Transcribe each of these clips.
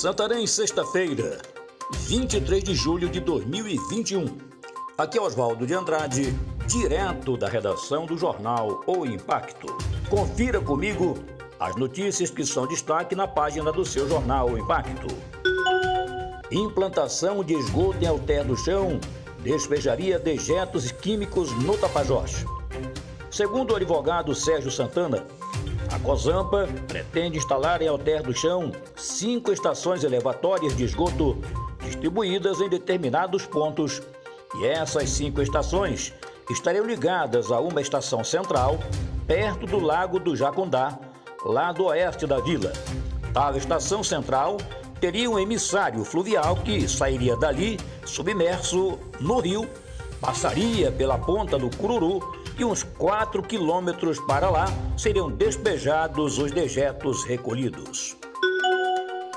Santarém, sexta-feira, 23 de julho de 2021. Aqui é Oswaldo de Andrade, direto da redação do jornal O Impacto. Confira comigo as notícias que são destaque na página do seu jornal O Impacto. Implantação de esgoto em Alter do Chão despejaria dejetos químicos no Tapajós. Segundo o advogado Sérgio Santana, a COSAMPA pretende instalar em Alter do Chão cinco estações elevatórias de esgoto distribuídas em determinados pontos, e essas cinco estações estariam ligadas a uma estação central perto do Lago do Jacundá, lá do oeste da vila. Tal estação central teria um emissário fluvial que sairia dali, submerso no rio, passaria pela ponta do Cururu e uns 4 quilômetros para lá seriam despejados os dejetos recolhidos.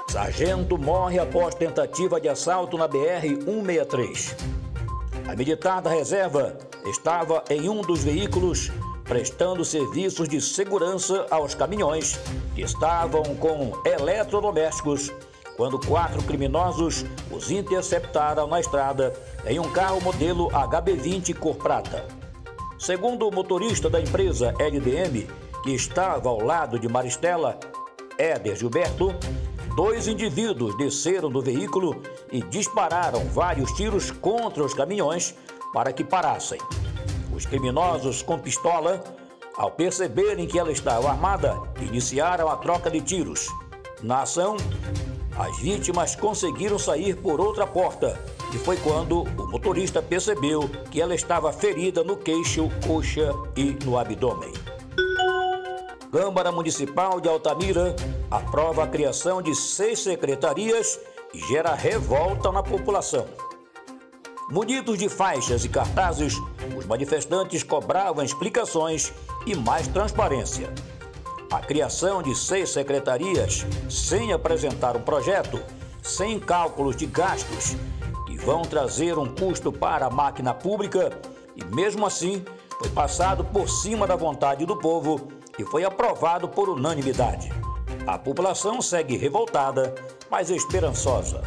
Sargento morre após tentativa de assalto na BR-163. A militar da reserva estava em um dos veículos prestando serviços de segurança aos caminhões que estavam com eletrodomésticos quando quatro criminosos os interceptaram na estrada em um carro modelo HB20 cor prata. Segundo o motorista da empresa LDM, que estava ao lado de Maristela, Éder Gilberto, dois indivíduos desceram do veículo e dispararam vários tiros contra os caminhões para que parassem. Os criminosos com pistola, ao perceberem que ela estava armada, iniciaram a troca de tiros. Na ação, as vítimas conseguiram sair por outra porta e foi quando o motorista percebeu que ela estava ferida no queixo, coxa e no abdômen. Câmara Municipal de Altamira aprova a criação de seis secretarias e gera revolta na população. Munidos de faixas e cartazes, os manifestantes cobravam explicações e mais transparência. A criação de seis secretarias sem apresentar um projeto, sem cálculos de gastos vão trazer um custo para a máquina pública e, mesmo assim, foi passado por cima da vontade do povo e foi aprovado por unanimidade. A população segue revoltada, mas esperançosa.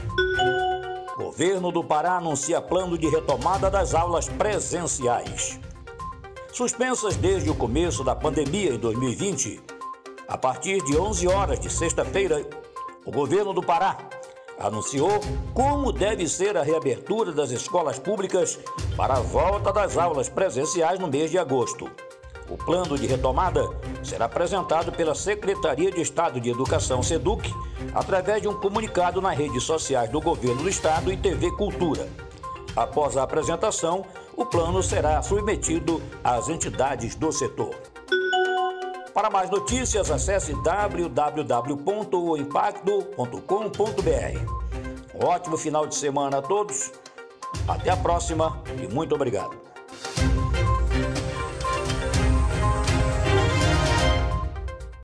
Governo do Pará anuncia plano de retomada das aulas presenciais. Suspensas desde o começo da pandemia em 2020, a partir de 11 horas de sexta-feira, o governo do Pará anunciou como deve ser a reabertura das escolas públicas para a volta das aulas presenciais no mês de agosto. O plano de retomada será apresentado pela Secretaria de Estado de Educação, SEDUC, através de um comunicado nas redes sociais do Governo do Estado e TV Cultura. Após a apresentação, o plano será submetido às entidades do setor. Para mais notícias, acesse www.impacto.com.br. Um ótimo final de semana a todos. Até a próxima e muito obrigado.